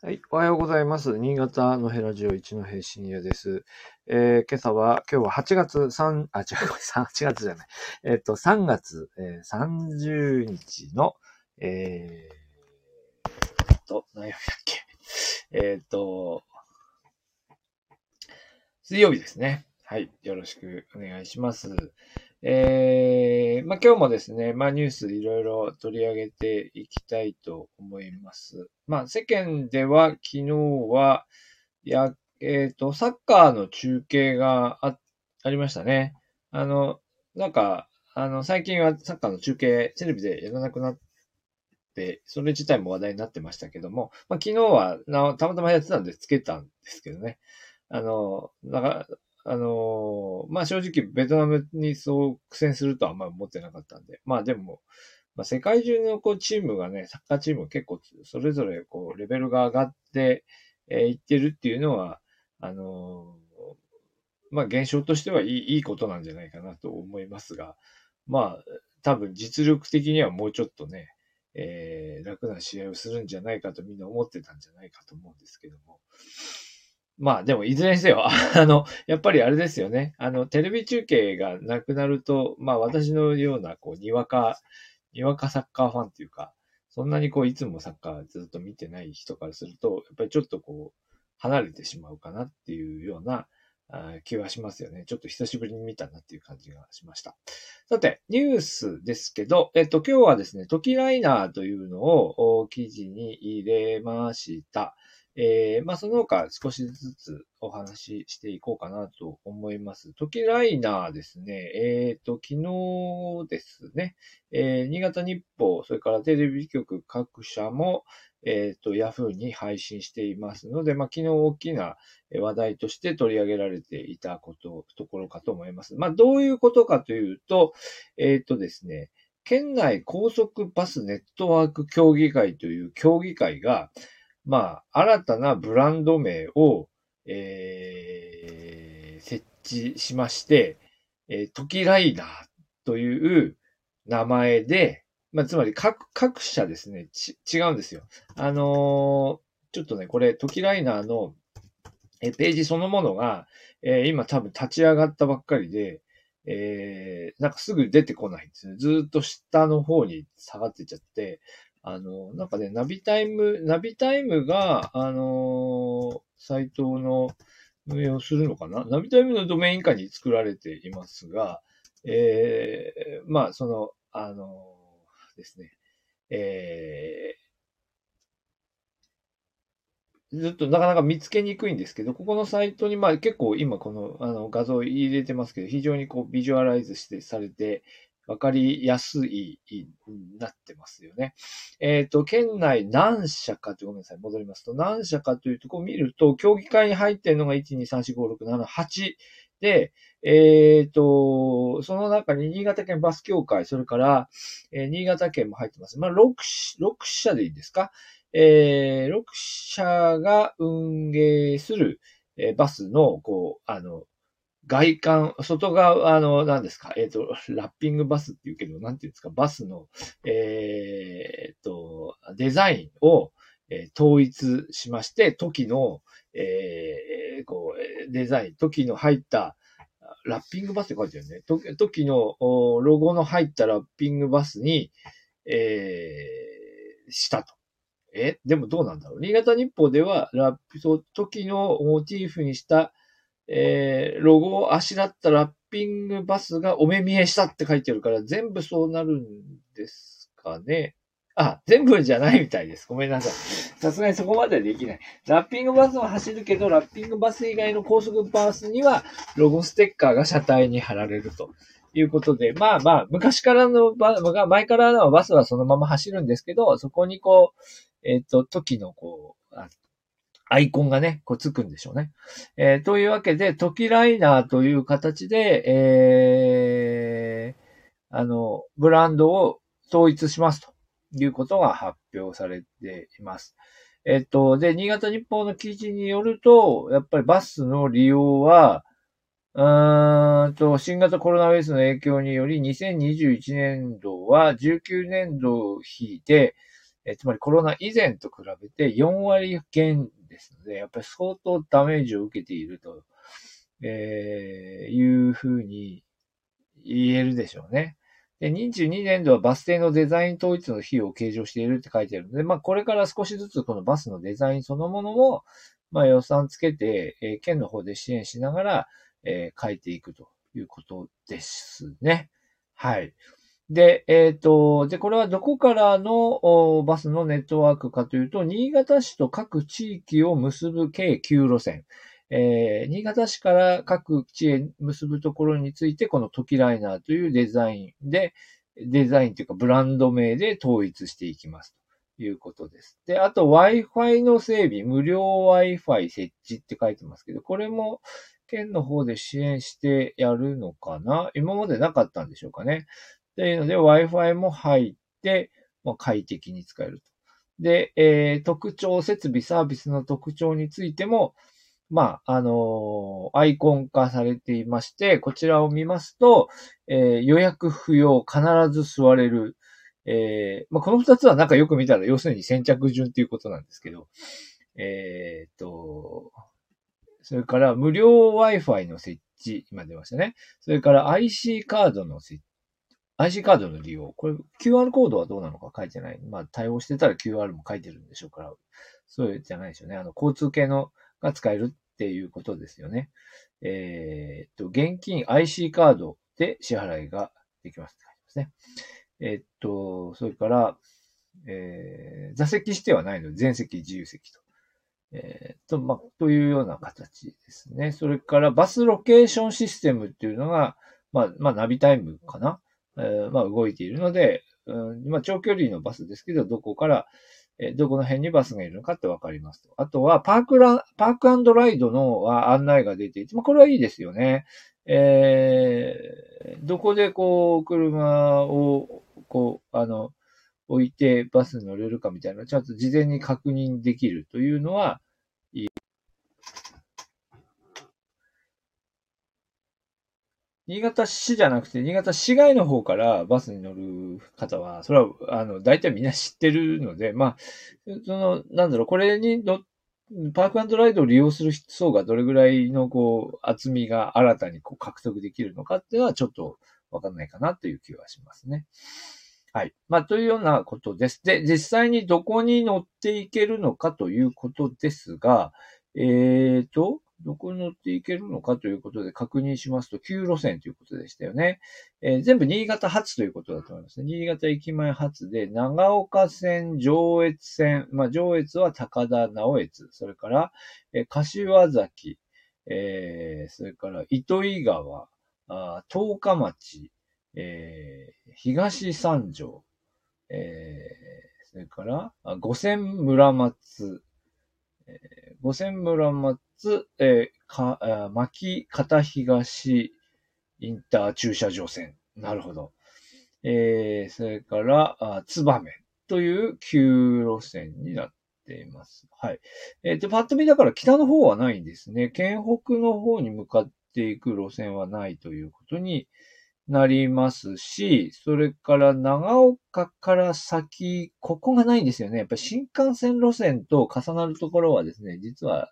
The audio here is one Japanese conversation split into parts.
はい。おはようございます。新潟のヘラジオ一の平深夜です。えー今朝は、今日は8月3、あ、違う、8 月じゃない。えっ、と、3月、えー30日の、えー、と、何曜日だっけ？えっ、と、水曜日ですね。はい。よろしくお願いします。えー、まあ、今日もですね、まあ、ニュースいろいろ取り上げていきたいと思います。まあ、世間では昨日は、や、えっ、と、サッカーの中継があ、ありましたね。あの、なんか、あの、最近はサッカーの中継、テレビでやらなくなって、それ自体も話題になってましたけども、まあ、昨日はな、たまたまやってたんでつけたんですけどね。あの、だか、あのまあ、正直ベトナムにそう苦戦するとはあんまり思ってなかったんで、まあでも、まあ、世界中のこうチームがね、サッカーチーム結構それぞれこうレベルが上がってえーいってるっていうのは、あのまあ現象としてはいいいいことなんじゃないかなと思いますが、まあ多分実力的にはもうちょっとね、えー楽な試合をするんじゃないかとみんな思ってたんじゃないかと思うんですけども。まあでもいずれにせよ、あの、やっぱりあれですよね。あの、テレビ中継がなくなると、まあ私のような、こう、にわか、にわかサッカーファンっていうか、そんなにこう、いつもサッカーずっと見てない人からすると、やっぱりちょっとこう、離れてしまうかなっていうような気はしますよね。ちょっと久しぶりに見たなっていう感じがしました。さて、ニュースですけど、えっと、今日はですね、トキライナーというのを記事に入れました。えー、まあ、その他少しずつお話ししていこうかなと思います。トキライナーですね、えっ、と、昨日ですね、えー新潟日報、それからテレビ局各社も、えっ、と、ヤフーに配信していますので、まあ、昨日大きな話題として取り上げられていたこと、ところかと思います。まあ、どういうことかというと、えっ、とですね、県内高速バスネットワーク協議会という協議会が、まあ、新たなブランド名を、えー設置しまして、えートキライナーという名前で、まあ、つまり各、各社ですね、ち、違うんですよ。あのーちょっとね、これ、トキライナーの、えページそのものが、えー今多分立ち上がったばっかりで、えーなんかすぐ出てこないんですね。ずっと下の方に下がってちゃって、あの、なんかね、ナビタイム、ナビタイムが、あのーサイトの運営をするのかな？ナビタイムのドメイン下に作られていますが、えーまあ、その、あのーですね、えーずっとなかなか見つけにくいんですけど、ここのサイトに、まあ結構今このあの画像入れてますけど、非常にこうビジュアライズしてされて、わかりやすいに、なってますよね。えっ、と、県内何社かと、ごめんなさい、戻りますと、何社かというとこを見ると、協議会に入っているのが1、2、3、4、5、6、7、8で、えっ、と、その中に新潟県バス協会、それから、えー新潟県も入ってます。まあ、6, 6社でいいですか？えー、6社が運営する、えーバスの、こう、あの、外観、外側、あの、何ですか、えっ、と、ラッピングバスっていうけど、なんていうんですか、バスの、えっ、と、デザインを、えー統一しまして、時の、えーこう、デザイン、時の入った、ラッピングバスって書いてあるね。時時のロゴの入ったラッピングバスに、えーしたと。え？でもどうなんだろう？新潟日報では、ラッピ、そう、時のモチーフにした、えーロゴをあしらったラッピングバスがお目見えしたって書いてあるから、全部そうなるんですかね。あ、全部じゃないみたいです。ごめんなさい。さすがにそこまではできない。ラッピングバスは走るけど、ラッピングバス以外の高速バスには、ロゴステッカーが車体に貼られるということで、まあまあ、昔からのバ、前からのバスはそのまま走るんですけど、そこにこう、えっ、と、時のこう、あアイコンがね、こうつくんでしょうね。えーというわけで、トキライナーという形で、えー、あの、ブランドを統一しますということが発表されています。えっと、で、新潟日報の記事によると、やっぱりバスの利用は、うーんと、新型コロナウイルスの影響により、2021年度は19年度比で、えつまりコロナ以前と比べて4割減ですので、やっぱり相当ダメージを受けていると、えー、いうふうに言えるでしょうね。で、22年度はバス停のデザイン統一の費用を計上しているって書いてあるので、まあ、これから少しずつこのバスのデザインそのものも、まあ、予算つけて、えー、県の方で支援しながら、えー、書いていくということですね。はい。で、えっ、ー、と、で、これはどこからのバスのネットワークかというと、新潟市と各地域を結ぶ計9路線。えー、新潟市から各地へ結ぶところについて、このトキライナーというデザインで、デザインというかブランド名で統一していきますということです。で、あと Wi-Fi の整備、無料 Wi-Fi 設置って書いてますけど、これも県の方で支援してやるのかな？今までなかったんでしょうかね。というので Wi-Fi も入って、まあ、快適に使えると。で、えー、特徴、設備、サービスの特徴についても、まあ、あのー、アイコン化されていまして、こちらを見ますと、えー、予約不要、必ず座れる。えー、まあ、この二つはなんかよく見たら、要するに先着順っていうことなんですけど、えー、っと、それから無料 Wi-Fi の設置、今出ましたね。それから IC カードの設置。IC カードの利用。これ QR コードはどうなのか書いてない。まあ対応してたら QR も書いてるんでしょうから、そうじゃないでしょうね。あの、交通系のが使えるっていうことですよね。えー、っと、現金 IC カードで支払いができますって書いてますね。えー、っと、それから、えー、座席指定はないので、全席自由席と。えー、と、まあ、というような形ですね。それから、バスロケーションシステムっていうのが、まあ、まあ、ナビタイムかな。え、まあ、動いているので、うん、まあ、長距離のバスですけど、どこから、えどこの辺にバスがいるのかってわかりますと。あとは、パークラン、パークライドの案内が出ていて、まあ、これはいいですよね。えー、どこでこう、車を、こう、あの、置いてバスに乗れるかみたいなちゃんと事前に確認できるというのは、いい。新潟市じゃなくて、新潟市外の方からバスに乗る方は、それは、あの、大体みんな知ってるので、まあ、その、なんだろう、これに乗パークライドを利用する層がどれぐらいの、こう、厚みが新たにこう獲得できるのかっていうのはちょっとわかんないかなという気はしますね。はい。まあ、というようなことです。で、実際にどこに乗っていけるのかということですが、えーと、どこに乗っていけるのかということで確認しますと、9路線ということでしたよね。えー、全部新潟発ということだと思いますね。新潟駅前発で、長岡線、上越線、まあ、上越は高田直越、それから、えー、柏崎、えー、それから糸魚川、あ十日町、えー、東三条、えー、それから、五千村松、え、五千村松、えー、か、牧片東インター駐車場線。なるほど。えー、それから、あツバメという旧路線になっています。はい。えっ、ー、と、パッと見だから北の方はないんですね。県北の方に向かっていく路線はないということになりますし、それから長岡から先、ここがないんですよね。やっぱり新幹線路線と重なるところはですね、実は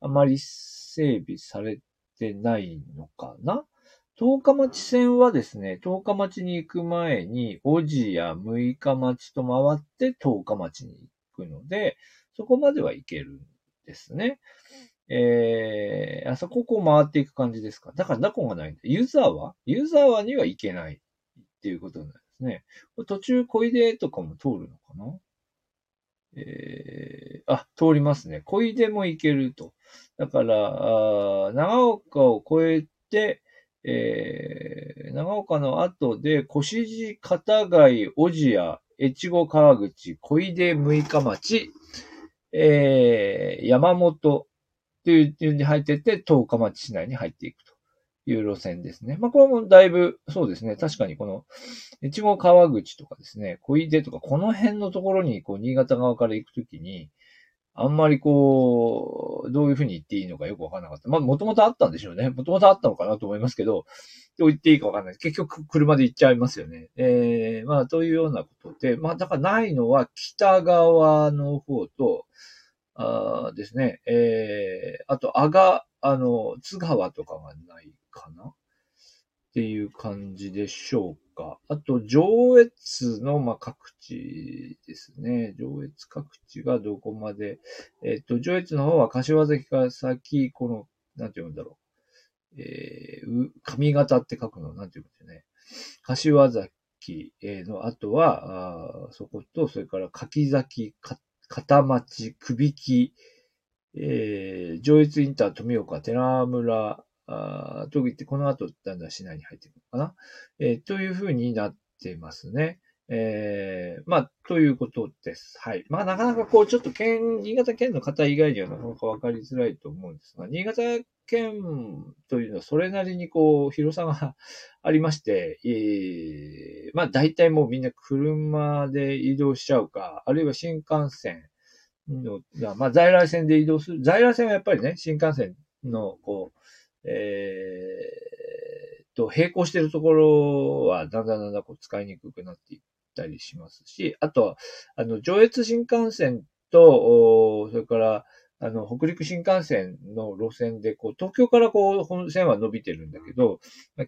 あまり整備されてないのかな十日町線はですね、十日町に行く前に、小路や六日町と回って十日町に行くので、そこまでは行けるんですね。えー、あそこをこう回っていく感じですか？だから、ナコがないんだ。ユーザーは？ユーザーはには行けないっていうことなんですね。途中、小出とかも通るのかな？えー、あ、通りますね。小出も行けると。だから、あ長岡を越えて、えー、長岡の後で、小指片貝、小千谷、越後川口、小出六日町、えー、山本、っていう順に入っていって、十日町市内に入っていくという路線ですね。まあ、これもだいぶ、そうですね。確かにこの、越後川口とかですね、小出とか、この辺のところに、こう、新潟側から行くときに、あんまりこう、どういうふうに言っていいのかよくわからなかった。まあ、もともとあったんでしょうね。もともとあったのかなと思いますけど、どう言っていいかわかんない。結局、車で行っちゃいますよね。えー、まあ、というようなことで、まあ、だからないのは北側の方と、あですね、えー、あと、あが、あの、津川とかがないかな？っていう感じでしょうか。あと、上越の、まあ、各地ですね。上越各地がどこまで、えっ、と、上越の方は柏崎から先、この、なんて言うんだろう。えー、上方って書くの、なんて言うんですよね。柏崎の後は、あそこと、それから柿崎、片町、首木、えー、上越インター富岡、寺村、あといって、この後、だんだん市内に入っていくのかな。えー、というふうになってますね。えー、まあ、ということです。はい。まあ、なかなかこう、ちょっと県、新潟県の方以外にはなかなかわかりづらいと思うんですが、新潟県というのはそれなりにこう、広さがありまして、えー、まあ、大体もうみんな車で移動しちゃうか、あるいは新幹線の、まあ、在来線で移動する。在来線はやっぱりね、新幹線の、こう、えー、と、並行しているところは、だんだんだんだんこう使いにくくなっていったりしますし、あとは、あの、上越新幹線と、それから、あの、北陸新幹線の路線で、こう、東京からこう、本線は伸びてるんだけど、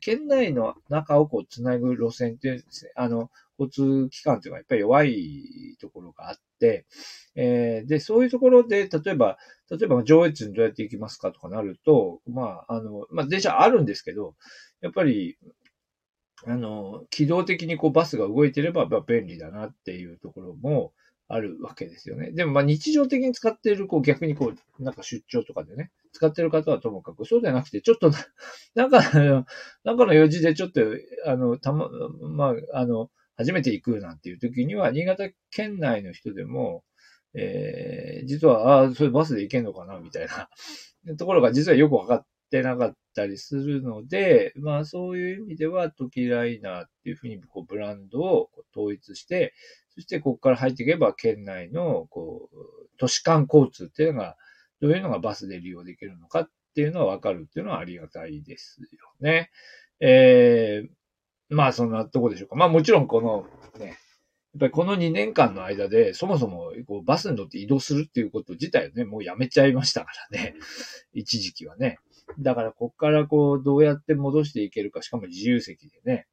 県内の中をこう、つなぐ路線ってですね、あの、交通機関っていうのはやっぱり弱いところがあって、えー、で、そういうところで、例えば、例えば上越にどうやって行きますかとかなると、まあ、あの、まあ、電車あるんですけど、やっぱり、あの、機動的にこうバスが動いてれば、まあ、便利だなっていうところもあるわけですよね。でも、まあ、日常的に使っている、こう、逆にこう、なんか出張とかでね、使ってる方はともかく、そうではなくて、ちょっと、なんか、なんかの用事でちょっと、あの、たま、まあ、あの、初めて行くなんていう時には、新潟県内の人でも、えー、実は、ああ、それバスで行けんのかなみたいな ところが実はよくわかっってなかったりするので、まあそういう意味では、トキライナーっていうふうにこうブランドを統一して、そしてここから入っていけば県内のこう都市間交通っていうのが、どういうのがバスで利用できるのかっていうのはわかるっていうのはありがたいですよね。えー、まあそんなとこでしょうか。まあもちろんこのね、やっぱりこの2年間の間で、そもそもこうバスに乗って移動するっていうこと自体をね、もうやめちゃいましたからね。一時期はね。だからこっからこう、どうやって戻していけるか、しかも自由席でね。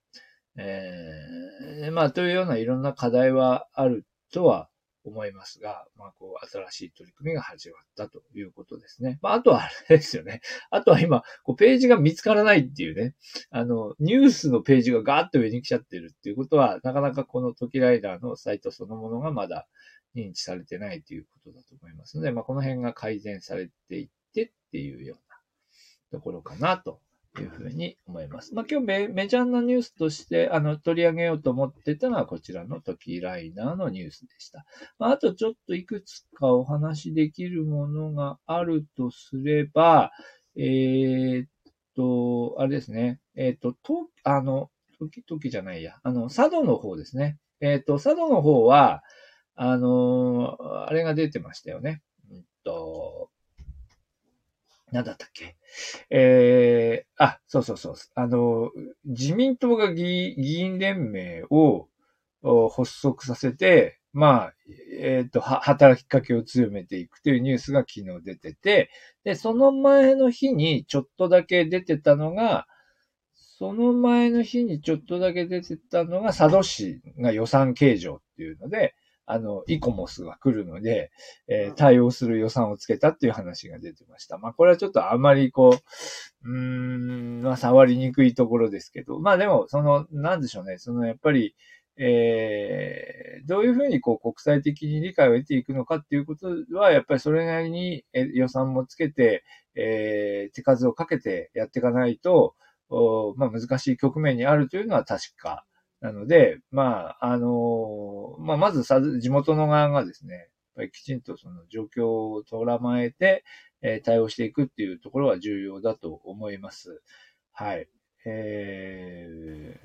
えー、まあというようないろんな課題はあるとは思いますが、まあ、こう、新しい取り組みが始まったということですね。まあ、あとはあれですよね。あとは今、こう、ページが見つからないっていうね。あの、ニュースのページがガーッと上に来ちゃってるっていうことは、なかなかこのトキライダーのサイトそのものがまだ認知されてないということだと思いますので、まあ、この辺が改善されていってっていうようなところかなというふうに思います。まあ、今日メメジャーなニュースとして、あの、取り上げようと思ってたのはこちらのトキライナーのニュースでした。まあ、あとちょっといくつかお話しできるものがあるとすれば、えー、っと、あれですね。えー、っと、と、あの、時々じゃないや。あの、佐渡の方ですね。えー、っと、佐渡の方は、あのあれが出てましたよね。うんと、なんだったっけ？えー、あ、そうそうそう。あの、自民党が議員連盟を発足させて、まあ、えっ、ー、と、働きかけを強めていくというニュースが昨日出てて、で、その前の日にちょっとだけ出てたのが、その前の日にちょっとだけ出てたのが、佐渡市が予算計上っていうので、あの、イコモスが来るので、えー、対応する予算をつけたっていう話が出てました。まあ、これはちょっとあまりこう、うーん、まあ、触りにくいところですけど、まあでも、その、なんでしょうね、その、やっぱり、えー、どういうふうにこう国際的に理解を得ていくのかっていうことは、やっぱりそれなりに予算もつけて、えー、手数をかけてやっていかないと、まあ難しい局面にあるというのは確かなので、まあ、あの、まあ、まずさ、地元の側がですね、きちんとその状況をとらまえて、えー、対応していくっていうところは重要だと思います。はい。え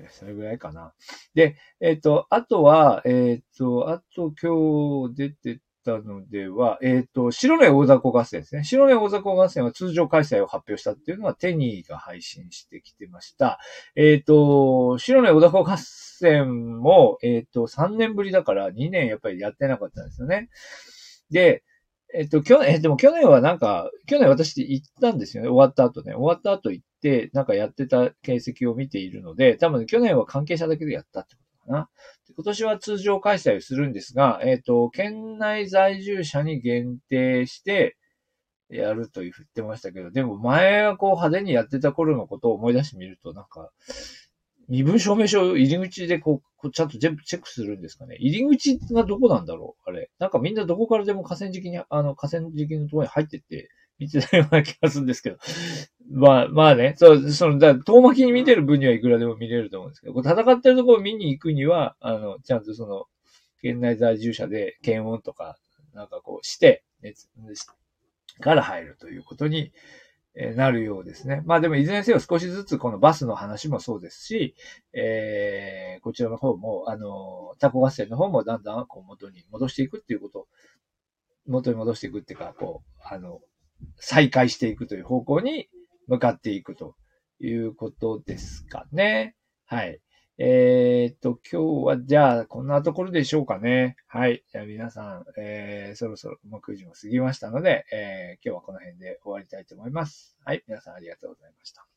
ー、それぐらいかな。で、えっ、ー、と、あとは、えっ、ー、と、あと今日出てたのでは、えっ、ー、と、白根大雑魚合戦ですね。白根大雑魚合戦は通常開催を発表したっていうのはテニーが配信してきてました。えっ、ー、と、白根大雑魚合戦も、えっ、ー、と、3年ぶりだから2年やっぱりやってなかったんですよね。で、えっと、去年、え、でも去年はなんか、去年私行ったんですよね。終わった後ね。終わった後行って、なんかやってた形跡を見ているので、多分去年は関係者だけでやったってことかな。今年は通常開催をするんですが、えっと、県内在住者に限定して、やると言ってましたけど、でも前はこう派手にやってた頃のことを思い出してみると、なんか、身分証明書入り口でこう、ちゃんと全部チェックするんですかね。入り口がどこなんだろうあれ。なんかみんなどこからでも河川敷に、あの、河川敷のところに入ってって、見てたような気がするんですけど。まあ、まあね。そう、その、だ遠巻きに見てる分にはいくらでも見れると思うんですけど、戦ってるところを見に行くには、あの、ちゃんとその、県内在住者で検温とか、なんかこうして、熱、から入るということに、えなるようですね。まあでもいずれにせよ少しずつこのバスの話もそうですし、えー、こちらの方も、あの、タコ合戦の方もだんだんこう元に戻していくっていうこと、元に戻していくっていうか、こう、あの、再開していくという方向に向かっていくということですかね。はい。えー、っと、今日はじゃあ、こんなところでしょうかね。はい。じゃあ皆さん、えー、そろそろもう9時も過ぎましたので、えー、今日はこの辺で終わりたいと思います。はい。皆さんありがとうございました。